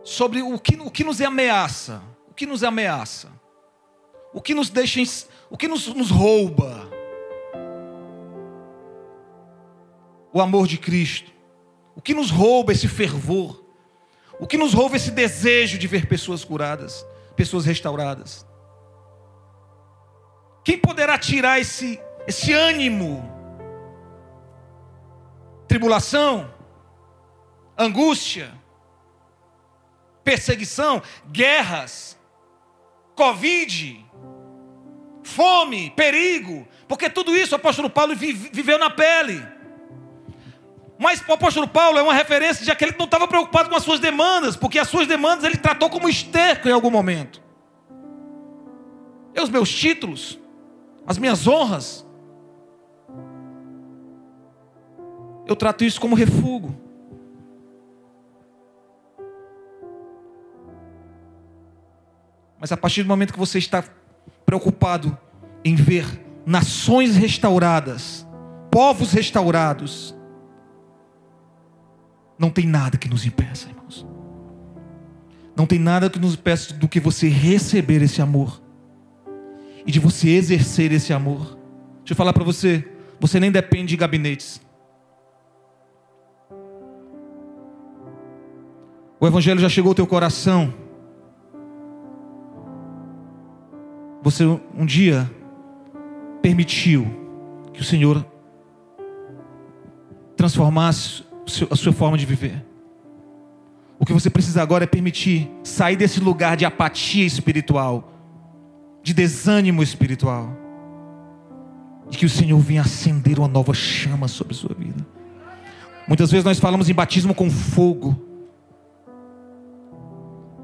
Speaker 1: sobre o que, o que nos ameaça, o que nos ameaça, o que nos deixa, o que nos, nos rouba o amor de Cristo, o que nos rouba esse fervor, o que nos rouba esse desejo de ver pessoas curadas, pessoas restauradas. Quem poderá tirar esse, esse ânimo tribulação, angústia, perseguição, guerras, Covid, fome, perigo, porque tudo isso o apóstolo Paulo viveu na pele. Mas o apóstolo Paulo é uma referência de aquele que não estava preocupado com as suas demandas, porque as suas demandas ele tratou como esterco em algum momento. E os meus títulos, as minhas honras, Eu trato isso como refúgio. Mas a partir do momento que você está preocupado em ver nações restauradas, povos restaurados, não tem nada que nos impeça, irmãos. Não tem nada que nos impeça do que você receber esse amor e de você exercer esse amor. Deixa eu falar para você, você nem depende de gabinetes. O Evangelho já chegou ao teu coração. Você um dia permitiu que o Senhor transformasse a sua forma de viver. O que você precisa agora é permitir sair desse lugar de apatia espiritual, de desânimo espiritual, de que o Senhor venha acender uma nova chama sobre a sua vida. Muitas vezes nós falamos em batismo com fogo.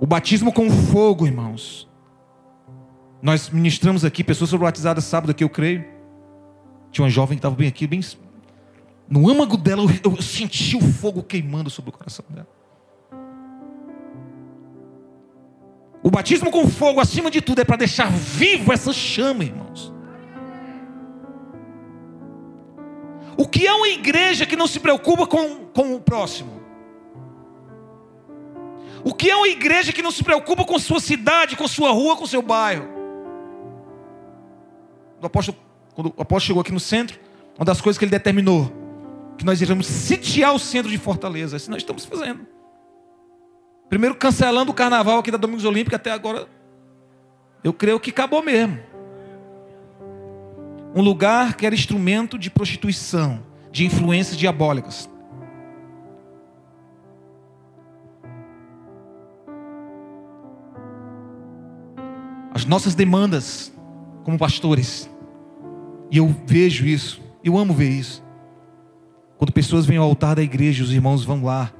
Speaker 1: O batismo com fogo, irmãos. Nós ministramos aqui, pessoas foram batizadas sábado aqui, eu creio. Tinha uma jovem que estava bem aqui, bem. No âmago dela, eu, eu senti o fogo queimando sobre o coração dela. O batismo com fogo, acima de tudo, é para deixar vivo essa chama, irmãos. O que é uma igreja que não se preocupa com, com o próximo? O que é uma igreja que não se preocupa com sua cidade, com sua rua, com seu bairro? O apóstolo, quando o apóstolo chegou aqui no centro, uma das coisas que ele determinou, que nós iríamos sitiar o centro de Fortaleza. Isso nós estamos fazendo. Primeiro cancelando o carnaval aqui da Domingos Olímpica até agora. Eu creio que acabou mesmo. Um lugar que era instrumento de prostituição, de influências diabólicas. As nossas demandas como pastores. E eu vejo isso, eu amo ver isso. Quando pessoas vêm ao altar da igreja, os irmãos vão lá.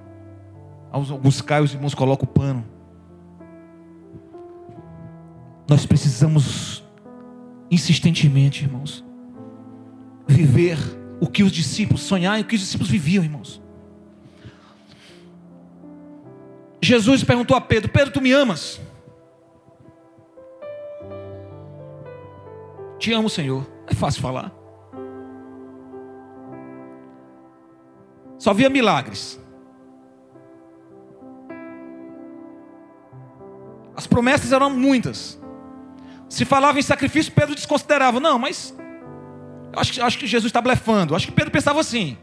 Speaker 1: Alguns caem, os irmãos colocam o pano. Nós precisamos insistentemente, irmãos, viver o que os discípulos sonhar e o que os discípulos viviam, irmãos. Jesus perguntou a Pedro: Pedro, tu me amas? Te amo, Senhor. É fácil falar. Só via milagres. As promessas eram muitas. Se falava em sacrifício, Pedro desconsiderava. Não, mas acho, acho que Jesus está blefando. Acho que Pedro pensava assim.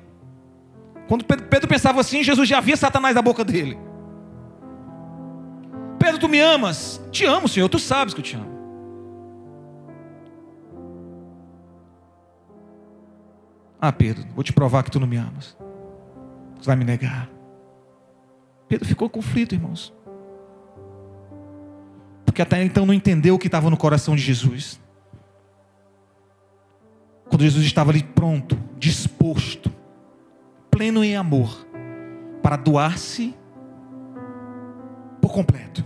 Speaker 1: Quando Pedro pensava assim, Jesus já via Satanás na boca dele. Pedro, tu me amas? Te amo, Senhor, tu sabes que eu te amo. Ah, Pedro, vou te provar que tu não me amas. Você vai me negar. Pedro ficou conflito, irmãos. Porque até então não entendeu o que estava no coração de Jesus. Quando Jesus estava ali pronto, disposto, pleno em amor, para doar-se por completo.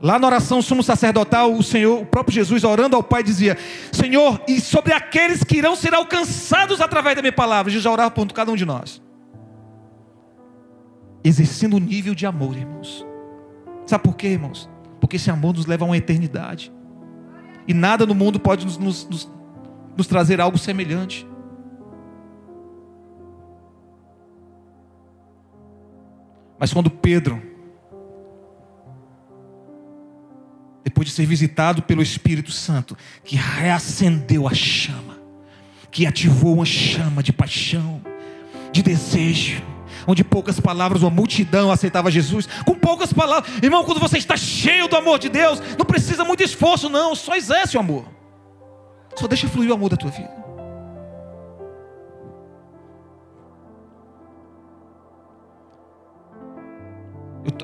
Speaker 1: Lá na oração sumo sacerdotal, o Senhor, o próprio Jesus orando ao Pai dizia: Senhor, e sobre aqueles que irão ser alcançados através da minha palavra, Jesus já orava por cada um de nós. Exercendo o nível de amor, irmãos. Sabe por quê, irmãos? Porque esse amor nos leva a uma eternidade. E nada no mundo pode nos, nos, nos, nos trazer algo semelhante. Mas quando Pedro depois de ser visitado pelo Espírito Santo, que reacendeu a chama, que ativou uma chama de paixão, de desejo, onde poucas palavras, uma multidão aceitava Jesus, com poucas palavras. Irmão, quando você está cheio do amor de Deus, não precisa muito esforço, não, só exerce o amor. Só deixa fluir o amor da tua vida.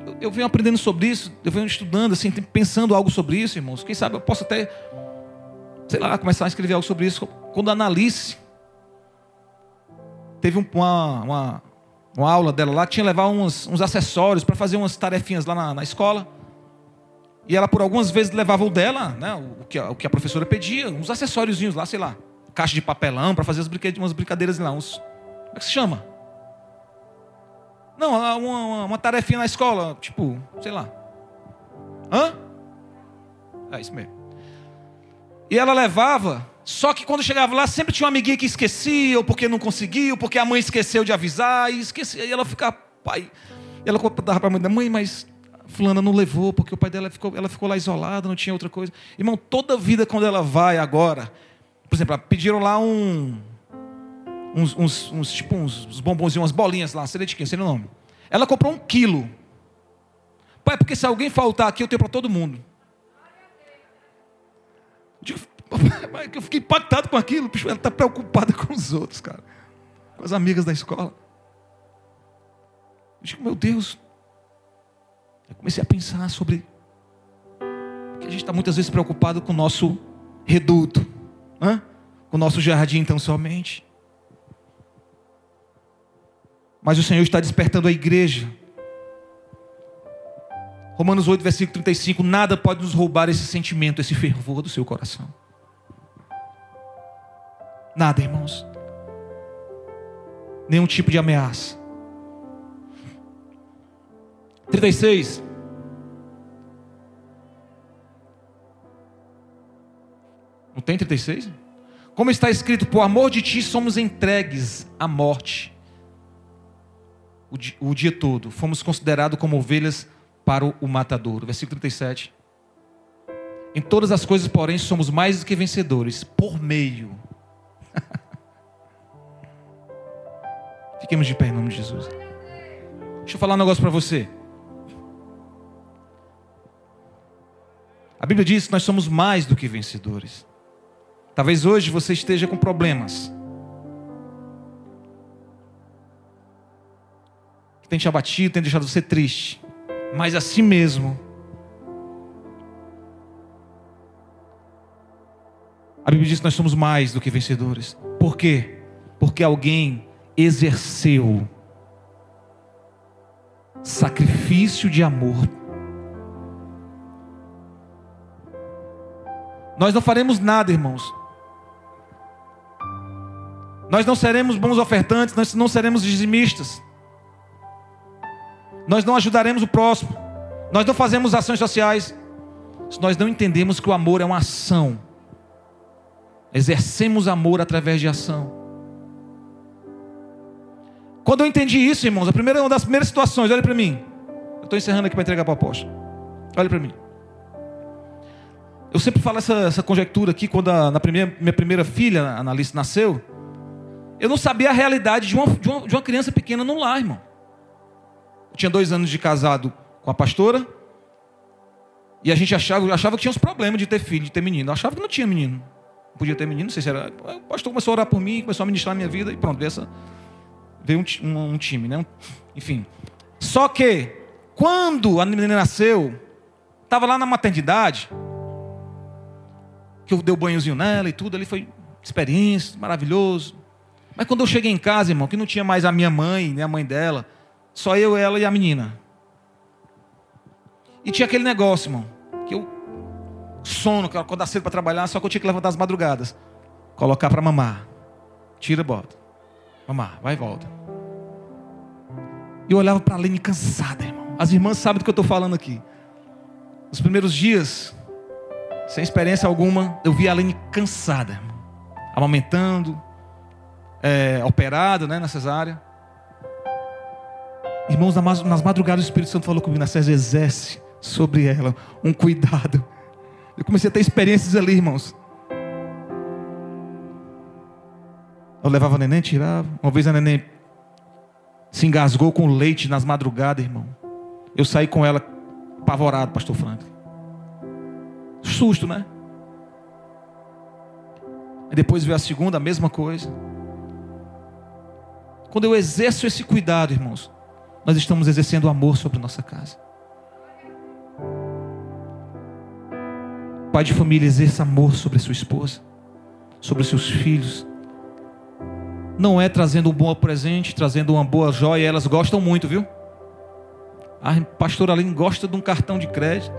Speaker 1: Eu, eu venho aprendendo sobre isso, eu venho estudando, assim, pensando algo sobre isso, irmãos. Quem sabe eu posso até, sei lá, começar a escrever algo sobre isso. Quando a Analice teve uma, uma, uma aula dela lá, tinha que levar uns, uns acessórios para fazer umas tarefinhas lá na, na, escola. E ela, por algumas vezes, levava o dela, né, o, que a, o que a professora pedia, uns acessóriozinhos lá, sei lá, caixa de papelão para fazer as umas brincadeiras lá, uns. Como é que se chama? Não, uma, uma, uma tarefinha na escola, tipo, sei lá. Hã? É isso mesmo. E ela levava, só que quando chegava lá, sempre tinha uma amiguinha que esquecia, ou porque não conseguiu, ou porque a mãe esqueceu de avisar, e esquecia. E ela ficava, pai. Ela dava para a mãe da mãe, mas fulana não levou, porque o pai dela ficou, ela ficou lá isolada, não tinha outra coisa. Irmão, toda vida quando ela vai agora, por exemplo, pediram lá um uns, uns, uns tipo uns, uns bombonzinhos, umas bolinhas lá, sei de quem, sei o nome. Ela comprou um quilo. Pai, porque se alguém faltar aqui, eu tenho para todo mundo. Eu fiquei impactado com aquilo. Ela está preocupada com os outros, cara. Com as amigas da escola. Eu digo, meu Deus. Eu comecei a pensar sobre. Que a gente está muitas vezes preocupado com o nosso reduto. Hã? Com o nosso jardim, então, somente. Mas o Senhor está despertando a igreja. Romanos 8, versículo 35: Nada pode nos roubar esse sentimento, esse fervor do seu coração. Nada, irmãos. Nenhum tipo de ameaça. 36. Não tem 36? Como está escrito, por amor de ti somos entregues à morte o dia, o dia todo. Fomos considerados como ovelhas para o, o matadouro. Versículo 37. Em todas as coisas, porém, somos mais do que vencedores, por meio. Fiquemos de pé em nome de Jesus. Deixa eu falar um negócio para você. A Bíblia diz que nós somos mais do que vencedores. Talvez hoje você esteja com problemas. Que tem te abatido, tem deixado você triste. Mas assim mesmo, a Bíblia diz que nós somos mais do que vencedores. Por quê? Porque alguém exerceu sacrifício de amor. Nós não faremos nada, irmãos. Nós não seremos bons ofertantes, nós não seremos dizimistas nós não ajudaremos o próximo, nós não fazemos ações sociais, se nós não entendemos que o amor é uma ação, exercemos amor através de ação. Quando eu entendi isso, irmãos, a primeira, uma das primeiras situações, olha para mim, eu estou encerrando aqui para entregar para o apóstolo, olha para mim. Eu sempre falo essa, essa conjectura aqui, quando a, na primeira, minha primeira filha, a Analice, nasceu. Eu não sabia a realidade de uma, de uma, de uma criança pequena no lar, irmão. Eu tinha dois anos de casado com a pastora. E a gente achava, achava que tinha uns problemas de ter filho, de ter menino. Eu achava que não tinha menino. Não podia ter menino, não sei se era. O pastor começou a orar por mim, começou a ministrar a minha vida e pronto, essa, veio um, um, um time, né? Enfim. Só que, quando a menina nasceu, estava lá na maternidade, que eu dei o um banhozinho nela e tudo, ali foi experiência, maravilhoso. Mas quando eu cheguei em casa, irmão, que não tinha mais a minha mãe, nem a mãe dela, só eu, ela e a menina. E tinha aquele negócio, irmão, que eu sono, que eu acordar cedo para trabalhar, só que eu tinha que levantar as madrugadas, colocar para mamar. Tira, bota. Mamar, vai e volta. E eu olhava para a Lene cansada, irmão. As irmãs sabem do que eu estou falando aqui. Nos primeiros dias, sem experiência alguma, eu vi a Lene cansada, irmão. amamentando, é, operada né, na cesárea. Irmãos, nas madrugadas o Espírito Santo falou comigo, César, exerce sobre ela um cuidado. Eu comecei a ter experiências ali, irmãos. Eu levava a neném, tirava. Uma vez a neném se engasgou com leite nas madrugadas, irmão. Eu saí com ela apavorado, pastor Frank. Susto, né? E depois veio a segunda, a mesma coisa. Quando eu exerço esse cuidado, irmãos, nós estamos exercendo amor sobre nossa casa. Pai de família, exerça amor sobre a sua esposa, sobre os seus filhos. Não é trazendo um bom presente, trazendo uma boa joia, elas gostam muito, viu? A pastora Aline gosta de um cartão de crédito.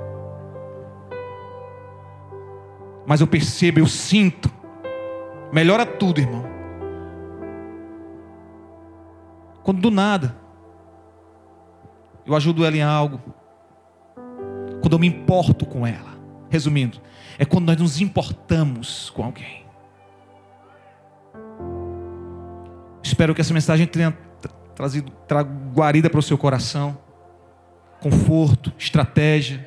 Speaker 1: Mas eu percebo, eu sinto. Melhora tudo, irmão. Quando do nada eu ajudo ela em algo. Quando eu me importo com ela. Resumindo, é quando nós nos importamos com alguém. Espero que essa mensagem tenha trazido tra guarida para o seu coração, conforto, estratégia,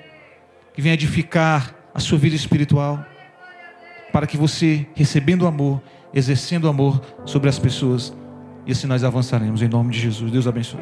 Speaker 1: que venha edificar a sua vida espiritual, para que você, recebendo amor, exercendo amor sobre as pessoas, e assim nós avançaremos em nome de Jesus. Deus abençoe.